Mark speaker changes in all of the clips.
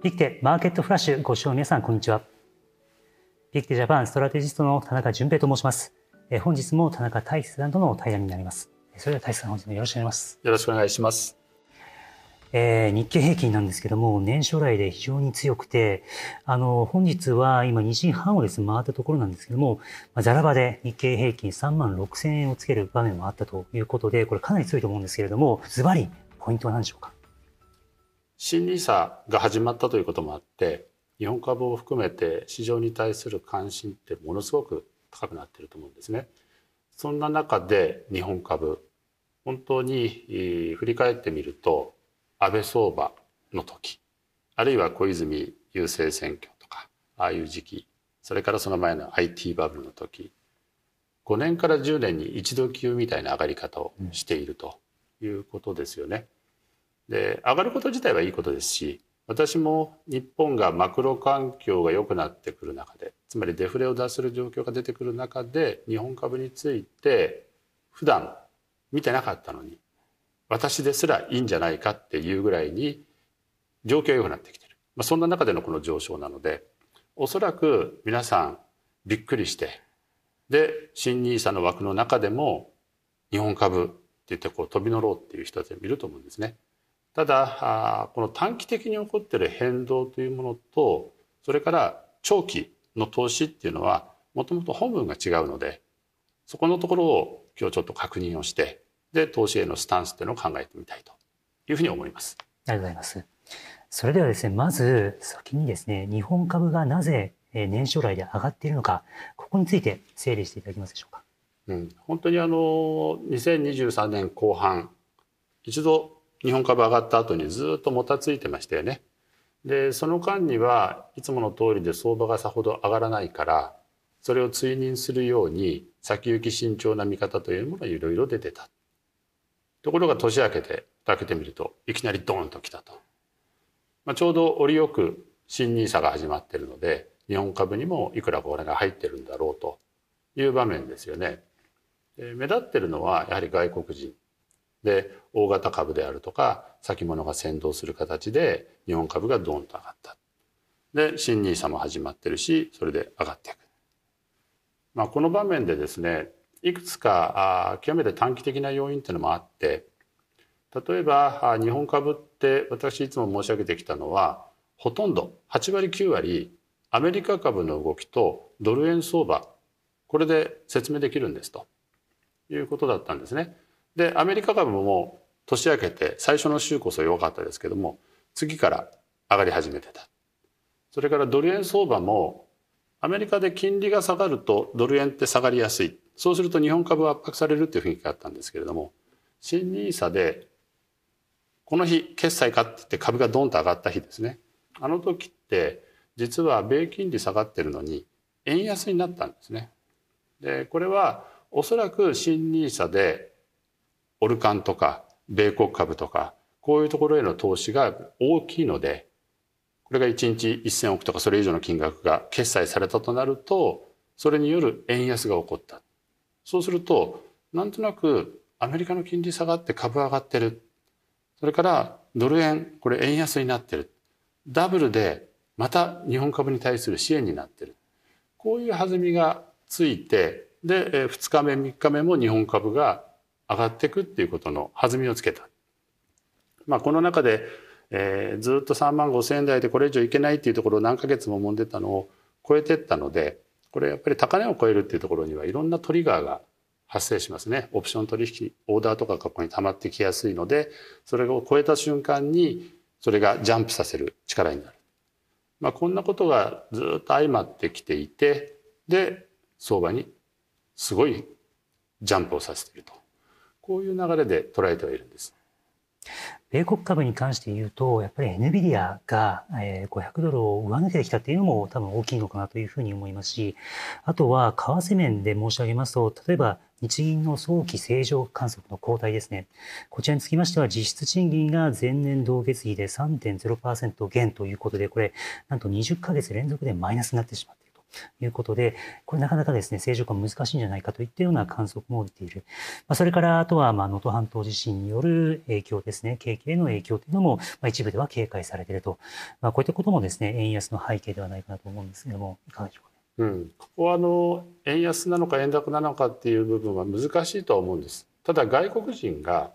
Speaker 1: ピクテマーケットフラッシュご視聴の皆さん、こんにちは。ピクテジャパンストラテジストの田中淳平と申します。え本日も田中大志さんとの対談になります。それでは大志さん、本日もよろしくお願いします。
Speaker 2: よろしくお願いします。
Speaker 1: えー、日経平均なんですけども、年初来で非常に強くて、あの、本日は今2時半をですね、回ったところなんですけども、まあ、ザラバで日経平均3万6千円をつける場面もあったということで、これかなり強いと思うんですけれども、ズバリ、ポイントは何でしょうか？
Speaker 2: 新 NISA が始まったということもあって日本株を含めて市場に対する関心ってものすごく高くなっていると思うんですね。そんな中で日本株本当に振り返ってみると安倍相場の時あるいは小泉郵政選挙とかああいう時期それからその前の IT バブルの時5年から10年に一度級みたいな上がり方をしているということですよね。で上がること自体はいいことですし私も日本がマクロ環境が良くなってくる中でつまりデフレを脱する状況が出てくる中で日本株について普段見てなかったのに私ですらいいんじゃないかっていうぐらいに状況が良くなってきてる、まあ、そんな中でのこの上昇なのでおそらく皆さんびっくりしてで新 NISA の枠の中でも日本株って言ってこう飛び乗ろうっていう人たちがいると思うんですね。ただこの短期的に起こっている変動というものとそれから長期の投資っていうのはもともと本文が違うのでそこのところを今日ちょっと確認をしてで投資へのスタンスっていうのを考えてみたいというふうに思います。
Speaker 1: ありがとうございます。それではですね、まず先にですね、日本株がなぜ年初来で上がっているのか、ここについて整理していただけますでしょうか？
Speaker 2: うん、本当にあの2023年後半一度日本株上がった後にずっともたついてましたよね。でその間にはいつもの通りで相場がさほど上がらないからそれを追認するように先行き慎重な見方というものがいろいろ出てた。ところが年明けて開けてみるといきなりドーンときたと。まあ、ちょうど折よく新 NISA が始まっているので日本株にもいくらお金が入ってるんだろうという場面ですよね。目立ってるのはやはり外国人で大型株であるとか先物が先導する形で日本株がドーンと上がった。で新 NISA も始まってるしそれで上がっていく。まあ、この場面でですねいくつかあ極めて短期的な要因っていうのもあって例えば日本株って私いつも申し上げてきたのはほとんど8割9割アメリカ株の動きとドル円相場これで説明できるんですということだったんですね。でアメリカ株も年明けて最初の週こそ弱かったですけども次から上がり始めてた。それからドル円相場もアメリカで金利が下がるとドル円って下がりやすい。そうすると日本株は圧迫されるっていう雰囲気があったんですけれども新 NISA でこの日決済かって言って株がドンと上がった日ですね。あの時って実は米金利下がってるのに円安になったんですね。でこれはおそらく新 NISA でオルカンとか米国株とかこういうところへの投資が大きいのでこれが1日1,000億とかそれ以上の金額が決済されたとなるとそれによる円安が起こった。そうするとなんとなくアメリカの金利下がって株上がってる。それからドル円これ円安になってる。ダブルでまた日本株に対する支援になってる。こういう弾みがついてで2日目3日目も日本株が上がっていくっていうことの弾みをつけた。まあ、この中で、えー、ずっと3万5千円台でこれ以上いけないっていうところを何ヶ月も揉んでたのを超えてったのでこれやっぱり高値を超えるっていうところにはいろんなトリガーが発生しますね。オプション取引オーダーとかがここに溜まってきやすいのでそれを超えた瞬間にそれがジャンプさせる力になる。まあ、こんなことがずっと相まってきていてで相場にすごいジャンプをさせているとこういう流れで捉えてはいるんです。
Speaker 1: 米国株に関して言うと、やっぱり NVIDIA が500ドルを上抜けてきたっていうのも多分大きいのかなというふうに思いますし、あとは為替面で申し上げますと、例えば日銀の早期正常観測の後退ですね。こちらにつきましては実質賃金が前年同月比で3.0%減ということで、これなんと20ヶ月連続でマイナスになってしまっている。いうことで、これなかなかですね、正常化難しいんじゃないかといったような観測も出ている。まあ、それからあとは、まあ、能登半島地震による影響ですね、景気への影響というのも、まあ、一部では警戒されていると。まあ、こういったこともですね、円安の背景ではないかなと思うんですけども、いかがでしょうか。
Speaker 2: うん、ここはあの円安なのか円高なのかっていう部分は難しいとは思うんです。ただ外国人が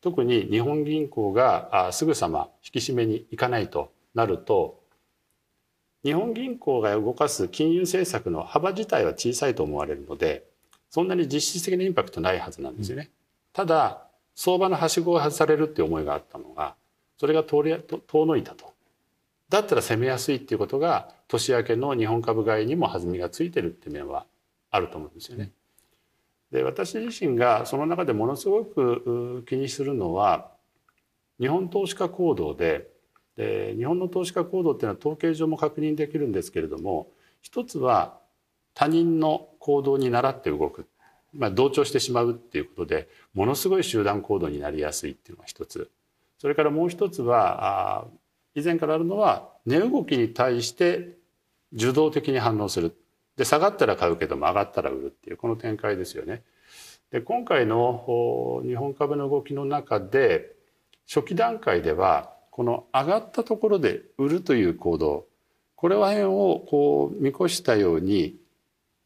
Speaker 2: 特に日本銀行がすぐさま引き締めに行かないとなると日本銀行が動かす金融政策の幅自体は小さいと思われるのでそんなに実質的なインパクトないはずなんですよね。ただ相場のはしごを外されるっていう思いがあったのがそれが遠のいたと。だったら攻めやすいっていうことが年明けの日本株買いにも弾みがついてるっていう面はあると思うんですよね。で私自身がその中でものすごく気にするのは日本投資家行動でで日本の投資家行動っていうのは統計上も確認できるんですけれども一つは他人の行動に倣って動く、まあ、同調してしまうっていうことでものすごい集団行動になりやすいっていうのが一つ。それからもう一つはあ以前からあるのは値動きに対して受動的に反応する。で下がったら買うけども上がったら売るっていうこの展開ですよね。で今回の日本株の動きの中で初期段階ではこの上がったところで売るという行動これは辺をこう見越したように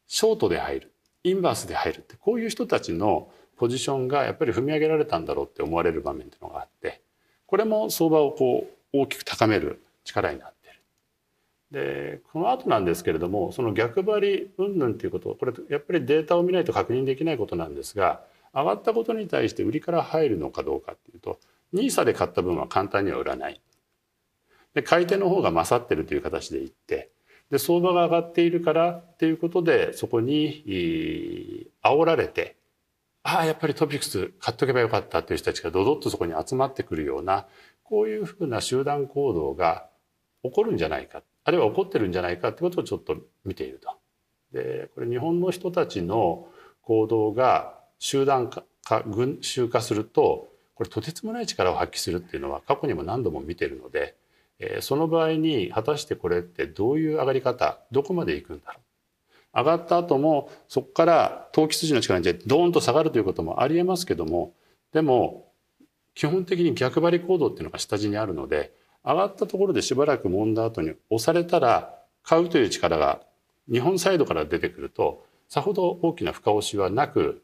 Speaker 2: ショートで入るインバースで入るってこういう人たちのポジションがやっぱり踏み上げられたんだろうって思われる場面っていうのがあってこれも相場をこう大きく高める力になってる。でこの後なんですけれどもその逆張り云々っていうことこれやっぱりデータを見ないと確認できないことなんですが上がったことに対して売りから入るのかどうかっていうと NISA で買った分は簡単には売らない。で買い手の方が勝ってるという形でいってで相場が上がっているからっていうことでそこに煽られてああやっぱりトピックス買っとけばよかったっていう人たちがドドッとそこに集まってくるようなこういうふうな集団行動が起こるんじゃないかあるいは起こってるんじゃないかってことをちょっと見ていると。でこれ日本の人たちの行動が集団化群衆化するとこれとてつもない力を発揮するっていうのは過去にも何度も見てるので、えー、その場合に果たしてこれってどういう上がり方どこまでいくんだろう。上がった後もそこから投機筋の力にドーンと下がるということもありえますけどもでも基本的に逆張り行動っていうのが下地にあるので上がったところでしばらく揉んだ後に押されたら買うという力が日本サイドから出てくるとさほど大きな深押しはなく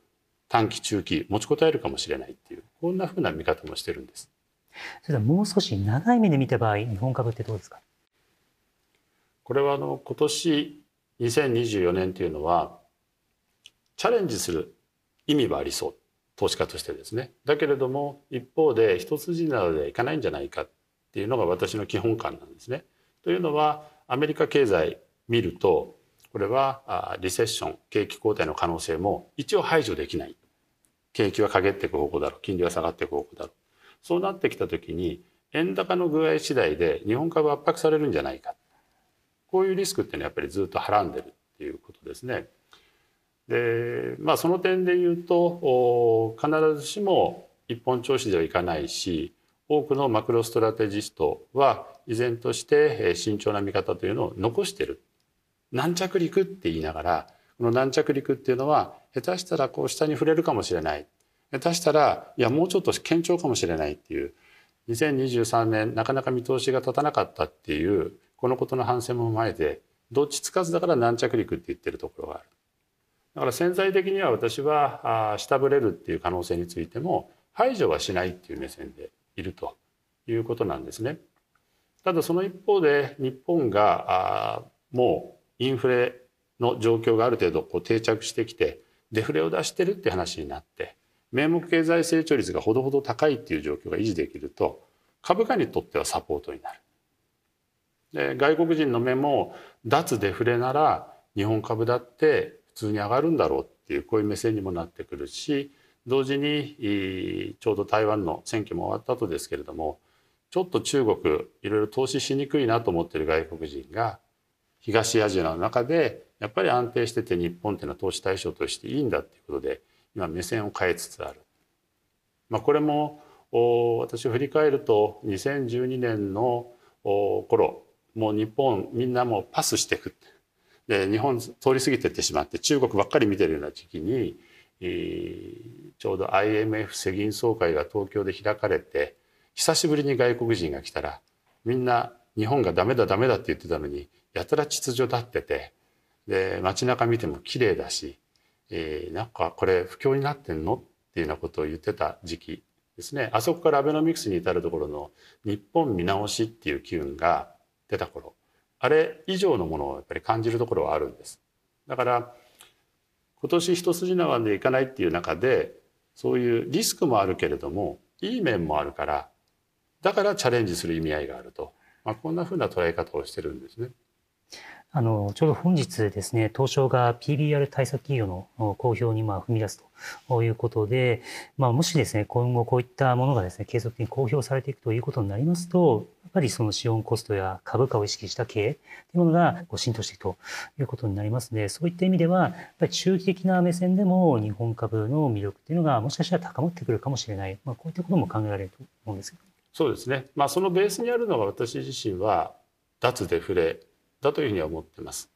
Speaker 2: 短期中期持ちこたえるかもしれないっていうこんなふうな見方もしてるんです。
Speaker 1: それではもう少し長い目で見た場合日本株ってどうですか？
Speaker 2: これはあの今年2024年というのはチャレンジする意味はありそう投資家としてですねだけれども一方で一筋縄でいかないんじゃないかっていうのが私の基本感なんですね。というのはアメリカ経済見るとこれはリセッション景気後退の可能性も一応排除できない。景気は陰っていく方向だろう。金利は下がっていく方向だろう。そうなってきた時に円高の具合次第で日本株圧迫されるんじゃないか。こういうリスクっていうのはやっぱりずっとはらんでるっていうことですね。でまあその点で言うと必ずしも一本調子ではいかないし多くのマクロストラテジストは依然として慎重な見方というのを残してる。軟着陸って言いながらこの軟着陸っていうのは下手したらこう下に触れるかもしれない下手したらいやもうちょっと堅調かもしれないっていう2023年なかなか見通しが立たなかったっていうこのことの反省も踏まえてどっちつかずだから軟着陸って言ってるところがある。だから潜在的には私は下振れるっていう可能性についても排除はしないっていう目線でいるということなんですね。ただその一方で日本がもうインフレの状況がある程度こう定着してきてデフレを出してるって話になって名目経済成長率がほどほど高いっていう状況が維持できると株価にとってはサポートになる。で外国人の目も脱デフレなら日本株だって普通に上がるんだろうっていうこういう目線にもなってくるし同時にちょうど台湾の選挙も終わった後ですけれどもちょっと中国いろいろ投資しにくいなと思ってる外国人が東アジアの中でやっぱり安定してて日本っていうのは投資対象としていいんだっていうことで今目線を変えつつある。まあ、これも私を振り返ると2012年の頃もう日本みんなもうパスしてくで日本通り過ぎてってしまって中国ばっかり見てるような時期に、えー、ちょうど IMF 世銀総会が東京で開かれて久しぶりに外国人が来たらみんな日本がダメだダメだって言ってたのにやたら秩序立っててで街中見ても綺麗だし、えー、なんかこれ不況になってんのっていうようなことを言ってた時期ですねあそこからアベノミクスに至るところの日本見直しっていう機運が出た頃あれ以上のものをやっぱり感じるところはあるんです。だから今年一筋縄でいかないっていう中でそういうリスクもあるけれどもいい面もあるからだからチャレンジする意味合いがあると、まあ、こんなふうな捉え方をしてるんですね。
Speaker 1: あの、ちょうど本日ですね、東証が PBR 対策企業の公表にまあ踏み出すということで、まあ、もしですね、今後こういったものがですね、継続的に公表されていくということになりますと、やっぱりその資本コストや株価を意識した経営というものがこう浸透していくということになりますので、そういった意味では、やっぱり中期的な目線でも日本株の魅力っていうのがもしかしたら高まってくるかもしれない、まあ、こういったことも考えられると思うんですけど。
Speaker 2: そうですね。まあ、そのベースにあるのが私自身は脱デフレだというふうに思ってます。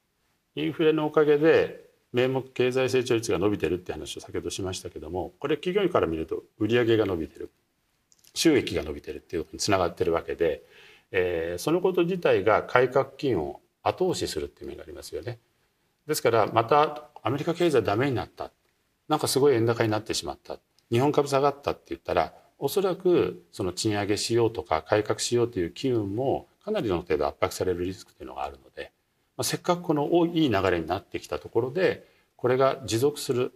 Speaker 2: インフレのおかげで名目経済成長率が伸びてるって話を先ほどしましたけどもこれ企業から見ると売上が伸びてる収益が伸びてるっていうことにつながってるわけで、えー、そのこと自体が改革金を後押しするっていう面がありますよね。ですからまたアメリカ経済ダメになったなんかすごい円高になってしまった日本株下がったって言ったらおそらくその賃上げしようとか改革しようという機運もかなりの程度圧迫されるリスクというのがあるので、まあ、せっかくこのいい流れになってきたところでこれが持続する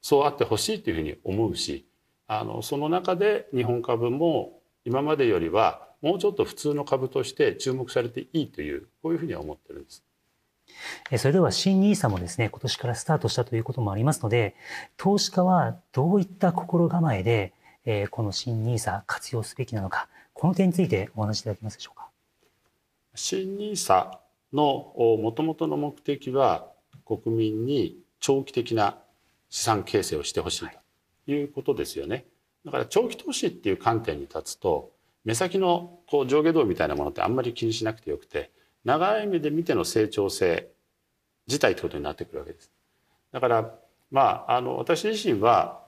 Speaker 2: そうあってほしいというふうに思うしあのその中で日本株も今までよりはもうちょっと普通の株として注目されていいというこういうふうには思ってるんです。
Speaker 1: それでは新 NISA もですね、今年からスタートしたということもありますので、投資家はどういった心構えで、この新 NISA 活用すべきなのか、この点についてお話しいただけますでしょうか？
Speaker 2: 新 NISA のもともとの目的は国民に長期的な資産形成をしてほしいということですよね。だから長期投資っていう観点に立つと目先のこう上下動みたいなものってあんまり気にしなくてよくて長い目で見ての成長性自体ってことになってくるわけです。だからまああの私自身は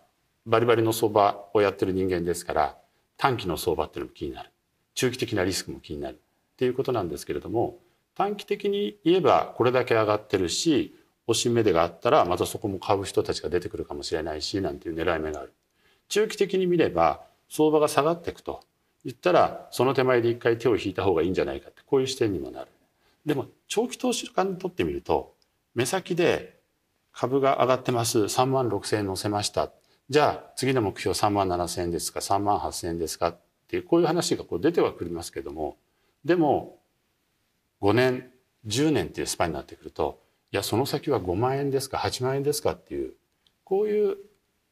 Speaker 2: バリバリの相場をやってる人間ですから短期の相場っていうのも気になる。中期的なリスクも気になる。っていうことなんですけれども短期的に言えばこれだけ上がってるし押し目でがあったらまたそこも買う人たちが出てくるかもしれないしなんていう狙い目がある。中期的に見れば相場が下がっていくと言ったらその手前で一回手を引いた方がいいんじゃないかってこういう視点にもなる。でも長期投資家にとってみると目先で株が上がってます3万6,000円乗せましたじゃあ次の目標3万7,000円ですか3万8,000円ですかっていうこういう話がこう出てはくりますけどもでも5年10年っていうスパンになってくるといやその先は5万円ですか8万円ですかっていうこういう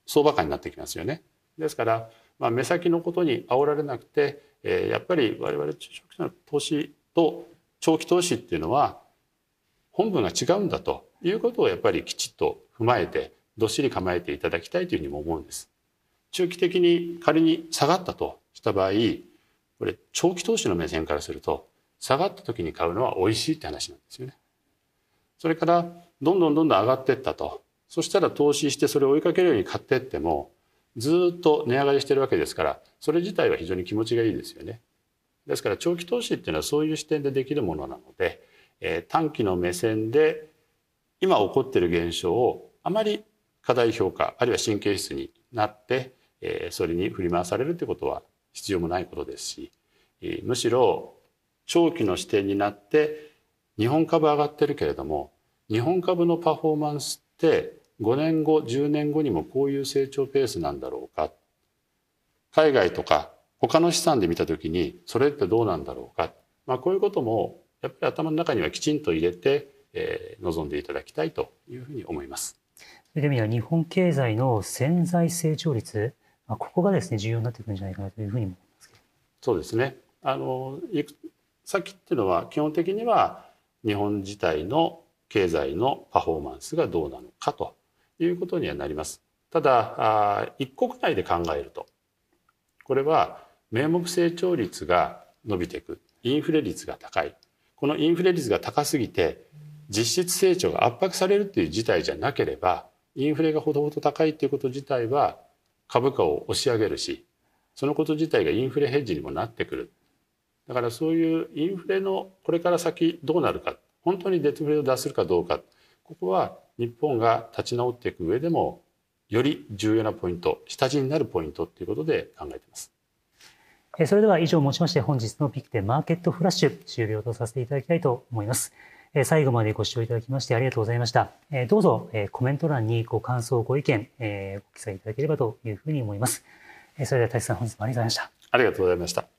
Speaker 2: 相場感になってきますよね。ですから、まあ、目先のことに煽られなくて、えー、やっぱり我々中小企業の投資と長期投資っていうのは本文が違うんだということをやっぱりきちっと踏まえてどっしり構えていただきたいというふうにも思うんです。中期的に仮に下がったとした場合これ長期投資の目線からすると下がった時に買うのは美味しいって話なんですよね。それからどんどんどんどん上がっていったとそしたら投資してそれを追いかけるように買っていってもずっと値上がりしてるわけですからそれ自体は非常に気持ちがいいですよね。ですから長期投資っていうのはそういう視点でできるものなので、えー、短期の目線で今起こっている現象をあまり過大評価あるいは神経質になって、え、それに振り回されるということは必要もないことですし、え、むしろ長期の視点になって日本株上がってるけれども日本株のパフォーマンスって5年後10年後にもこういう成長ペースなんだろうか海外とか他の資産で見た時にそれってどうなんだろうか、まあ、こういうこともやっぱり頭の中にはきちんと入れて、えー、臨んでいただきたいというふうに思います。
Speaker 1: そういう意味では日本経済の潜在成長率、まあ、ここがですね重要になってくるんじゃないかなというふうに思います
Speaker 2: そうですね。あのさっきっていうのは基本的には日本自体の経済のパフォーマンスがどうなのかということにはなります。ただ一国内で考えるとこれは名目成長率が伸びていくインフレ率が高いこのインフレ率が高すぎて実質成長が圧迫されるっていう事態じゃなければインフレがほどほど高いっていうこと自体は株価を押し上げるしそのこと自体がインフレヘッジにもなってくるだからそういうインフレのこれから先どうなるか本当にデフレを出せるかどうかここは日本が立ち直っていく上でもより重要なポイント下地になるポイントっていうことで考えています。
Speaker 1: それでは以上をもちまして本日のピクテマーケットフラッシュ終了とさせていただきたいと思います。最後までご視聴いただきましてありがとうございました。どうぞコメント欄にご感想、ご意見、ご記載いただければというふうに思います。それでは、大地さん、本日もありがとうございました。
Speaker 2: ありがとうございました。